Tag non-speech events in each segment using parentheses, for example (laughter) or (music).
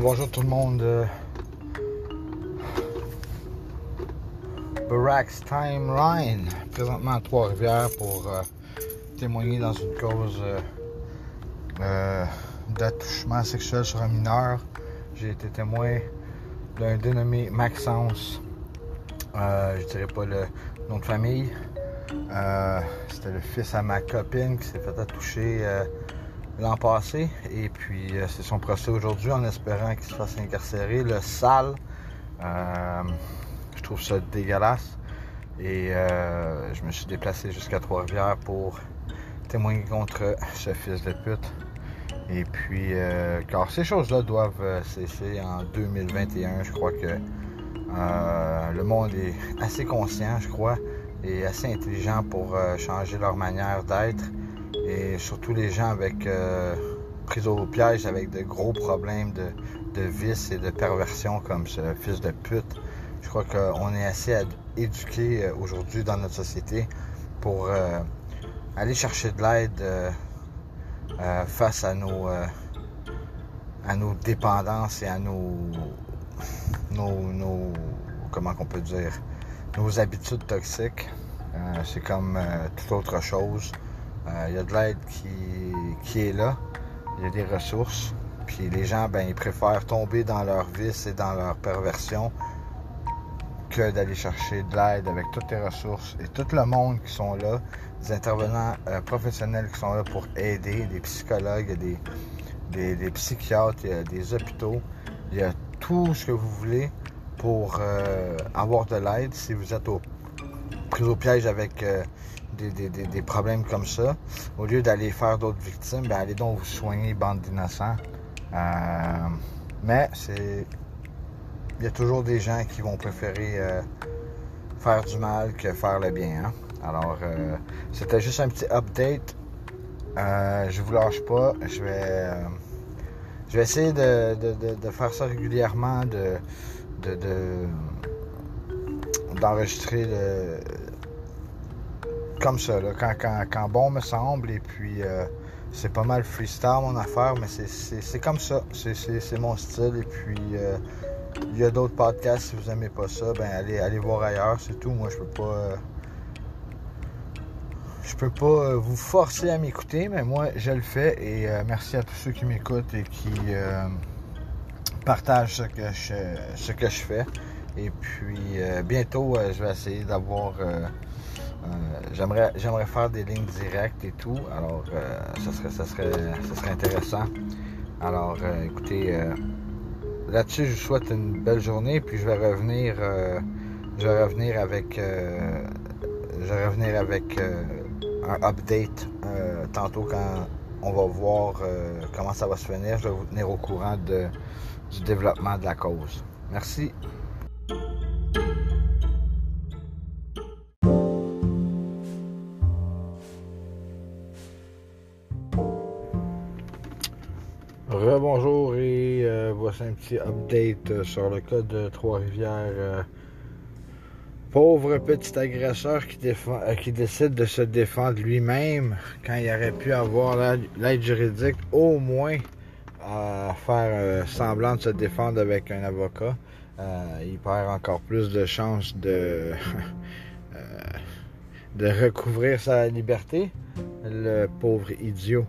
bonjour tout le monde. Barack's Timeline, présentement à Trois-Rivières pour euh, témoigner dans une cause euh, euh, d'attouchement sexuel sur un mineur. J'ai été témoin d'un dénommé Maxence. je dirais pas le nom de famille. C'était le fils à ma copine qui s'est fait attoucher l'an passé. Et puis c'est son procès aujourd'hui en espérant qu'il se fasse incarcérer. Le sale je trouve ça dégueulasse. Et euh, je me suis déplacé jusqu'à Trois-Rivières pour témoigner contre ce fils de pute. Et puis, euh, car ces choses-là doivent euh, cesser en 2021. Je crois que le monde est assez conscient, je crois, et assez intelligent pour changer leur manière d'être. Et surtout les gens avec pris au piège avec de gros problèmes de, de vices et de perversion comme ce fils de pute. Je crois qu'on est assez éduqué euh, aujourd'hui dans notre société pour euh, aller chercher de l'aide euh, face à nos, à nos dépendances et à nos, nos, comment qu'on peut dire, nos habitudes toxiques. c'est comme toute autre chose. Il y a de l'aide qui, qui est là. Il y a des ressources. Puis les gens, ben, ils préfèrent tomber dans leur vice et dans leur perversion que d'aller chercher de l'aide avec toutes les ressources et tout le monde qui sont là, des intervenants euh, professionnels qui sont là pour aider, des psychologues, des, des, psychiatres, des hôpitaux. Il y a tout ce que vous voulez pour euh, avoir de l'aide si vous êtes au, pris au piège avec euh, des, problèmes comme ça. Au lieu d'aller faire d'autres victimes, ben allez donc vous soigner, bande d'innocents. mais c'est il y a toujours des gens qui vont préférer euh, faire du mal que faire le bien. Hein. Alors, euh, c'était juste un petit update. Euh, je vous lâche pas. Je vais, je vais essayer de, faire ça régulièrement, de, d'enregistrer comme ça, quand, bon me semble. Et puis, c'est pas mal freestyle mon affaire, mais c'est, comme ça. C'est, mon style. Et puis, il y a d'autres podcasts, si vous n'aimez pas ça, ben allez, voir ailleurs, c'est tout. Moi, je peux pas. Euh, je peux pas euh, vous forcer à m'écouter, mais moi, je le fais. Et euh, merci à tous ceux qui m'écoutent et qui partagent ce que, je, ce que je fais. Et puis, bientôt, je vais essayer d'avoir. j'aimerais, j'aimerais faire des lignes directes et tout. Alors, ça, serait, ça, serait, ça serait intéressant. Alors, écoutez là-dessus, je vous souhaite une belle journée. Puis je vais revenir, euh, je vais revenir avec, euh, je vais revenir avec euh, un update tantôt quand on va voir comment ça va se finir. Je vais vous tenir au courant du développement de la cause. Merci. Rebonjour et euh, voici un petit update euh, sur le cas de Trois-Rivières. Euh, pauvre petit agresseur qui, qui décide de se défendre lui-même quand il aurait pu avoir l'aide juridique au moins à faire semblant de se défendre avec un avocat. Il perd encore plus de chances de, (laughs) de recouvrir sa liberté, le pauvre idiot.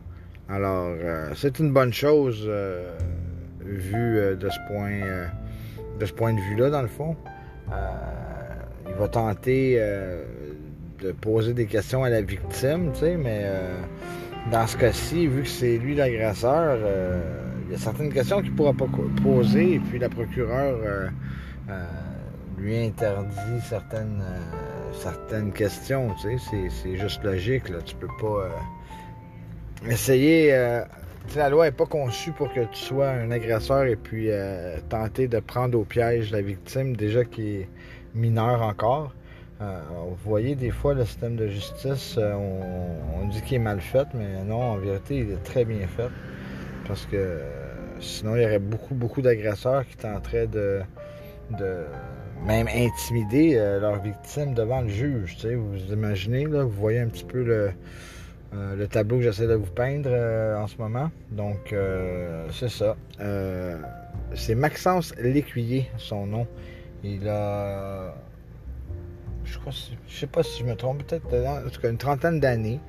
Alors, euh, c'est une bonne chose euh, vu euh, de ce point de ce point de vue-là, dans le fond. il va tenter de poser des questions à la victime, tu sais, mais dans ce cas-ci, vu que c'est lui l'agresseur, il y a certaines questions qu'il ne pourra pas poser, et puis la procureure lui interdit certaines, certaines questions, tu sais, c'est juste logique, là, tu peux pas essayer. Euh, la loi n'est pas conçue pour que tu sois un agresseur et puis euh, tenter de prendre au piège la victime, déjà qui est mineure encore. Euh, vous voyez, des fois, le système de justice, on, dit qu'il est mal fait, mais non, en vérité, il est très bien fait. Parce que sinon, il y aurait beaucoup, beaucoup d'agresseurs qui tenteraient de, même intimider leurs victimes devant le juge. Vous imaginez, là, vous voyez un petit peu le, euh, le tableau que j'essaie de vous peindre euh, en ce moment. Donc, euh, c'est ça. c'est Maxence Lécuyer, son nom. Il a. Je crois, je sais pas si je me trompe, peut-être en tout cas une trentaine d'années.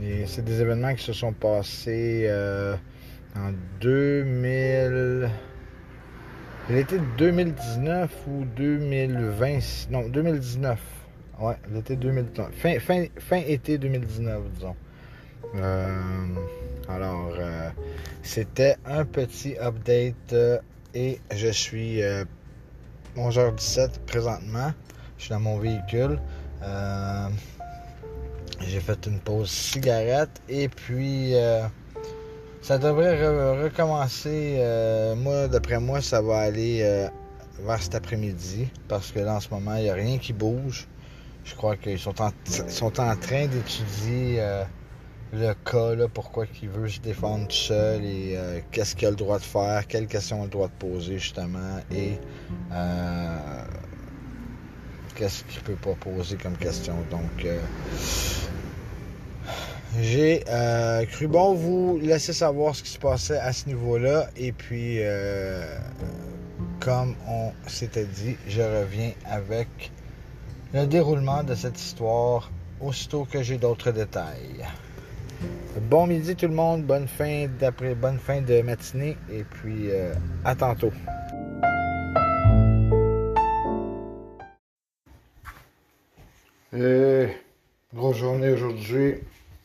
Et c'est des événements qui se sont passés en 2000. L'été 2019 ou 2020. Non, 2019. Ouais, l'été 2019. Fin, fin, fin été 2019, disons. Euh, alors, euh, c'était un petit update euh, et je suis 11h17 présentement. Je suis dans mon véhicule. J'ai fait une pause cigarette et puis ça devrait recommencer. moi, d'après moi, ça va aller vers cet après-midi parce que là, en ce moment, il n'y a rien qui bouge. Je crois qu'ils sont en, sont en train d'étudier le cas, là, pourquoi il veut se défendre tout seul et euh, qu'est-ce qu'il a le droit de faire, quelles questions il a le droit de poser justement et euh, qu'est-ce qu'il peut pas poser comme question. Donc, euh, j'ai cru bon vous laisser savoir ce qui se passait à ce niveau-là et puis, comme on s'était dit, je reviens avec le déroulement de cette histoire aussitôt que j'ai d'autres détails. Bon midi tout le monde, bonne fin d'après, bonne fin de matinée et puis euh, à tantôt. Euh, grosse journée aujourd'hui.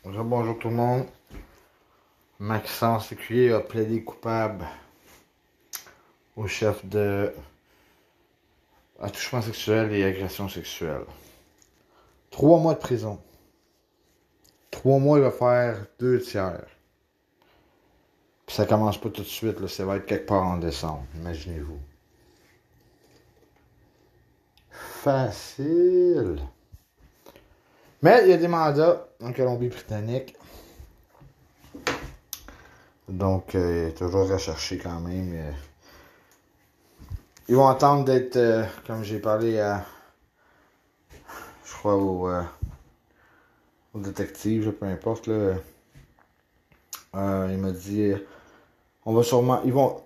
Bonjour tout le monde. Maxence Écuyer a plaidé coupable au chef de attouchement sexuel et agression sexuelle. Trois mois de prison. Trois mois, il va faire deux tiers. Puis ça commence pas tout de suite, là. ça va être quelque part en décembre, imaginez-vous. Facile. Mais il y a des mandats en Colombie-Britannique. Donc, euh, toujours recherché quand même. Euh. Ils vont attendre d'être, euh, comme j'ai parlé à, je crois, au détective, peu importe. Là. Il m'a dit on va sûrement. Ils vont.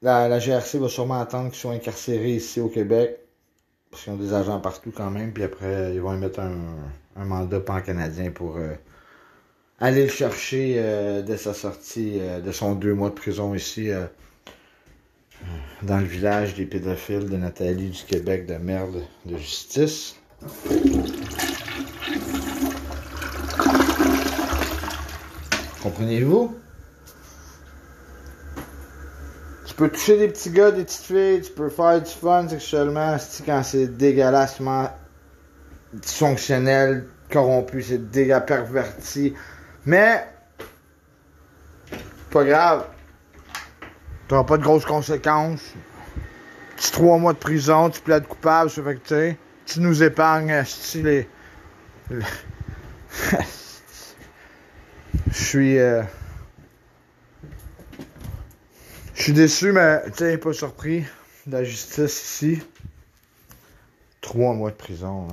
La, GRC va sûrement attendre qu'ils soient incarcérés ici au Québec. Qu'ils ont des agents partout quand même. Puis après, ils vont émettre un, un mandat pan-canadien pour euh, aller le chercher euh, dès sa sortie de son deux mois de prison ici. dans le village des pédophiles de Nathalie du Québec de merde de justice. Comprenez-vous? Tu peux toucher des petits gars, des petites filles, tu peux faire du fun sexuellement quand c'est dégueulassement dysfonctionnel, corrompu, c'est dégueu perverti. Mais, pas grave. T'auras pas de grosses conséquences. Petit trois mois de prison, tu plaides coupable, ça fait que tu sais, tu nous épargnes, les... (laughs) Je suis. Euh, je suis déçu, mais tu pas surpris la justice ici. Trois mois de prison.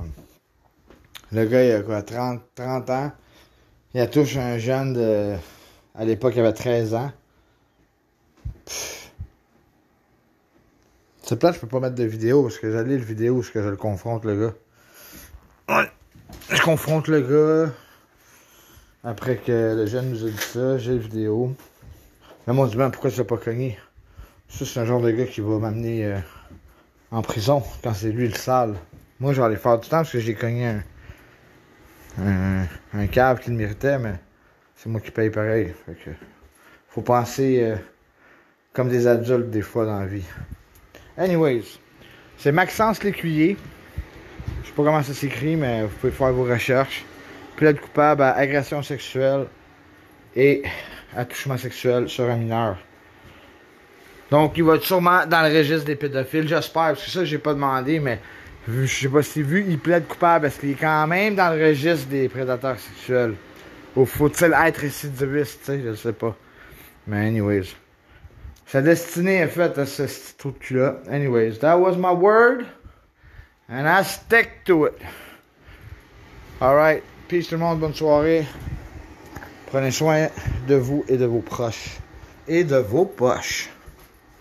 Le gars, il a quoi, 30, 30 ans? Il a touché un jeune de. À l'époque, il avait 13 ans. C'est plate, je peux pas mettre de vidéo parce que j'allais le vidéo parce que je le confronte, le gars. Ouais. Je confronte le gars. Après que le jeune nous a dit ça, j'ai la vidéo. Là, mon dit, ben, pourquoi tu l'as pas cogné? Ça, c'est un genre de gars qui va m'amener euh, en prison quand c'est lui le sale. Moi, aller faire du temps parce que j'ai cogné un, un, cave qui le méritait, mais c'est moi qui paye pareil. Fait faut penser euh, comme des adultes des fois dans la vie. Anyways, c'est Maxence Lécuyer. Je sais pas comment ça s'écrit, mais vous pouvez faire vos recherches plaide coupable à agression sexuelle et attouchement sexuel sur un mineur. Donc, il va être sûrement dans le registre des pédophiles, j'espère, parce que ça, j'ai pas demandé, mais je sais pas si vu, il plaide coupable, parce qu'il est quand même dans le registre des prédateurs sexuels? Ou faut-il être récidiviste, tu sais, je sais pas. Mais anyways. Sa destinée est faite à ce trou de cul-là. Anyways, that was my word. And I stick to it. Alright. Peace tout le monde, bonne soirée. Prenez soin de vous et de vos proches. Et de vos poches.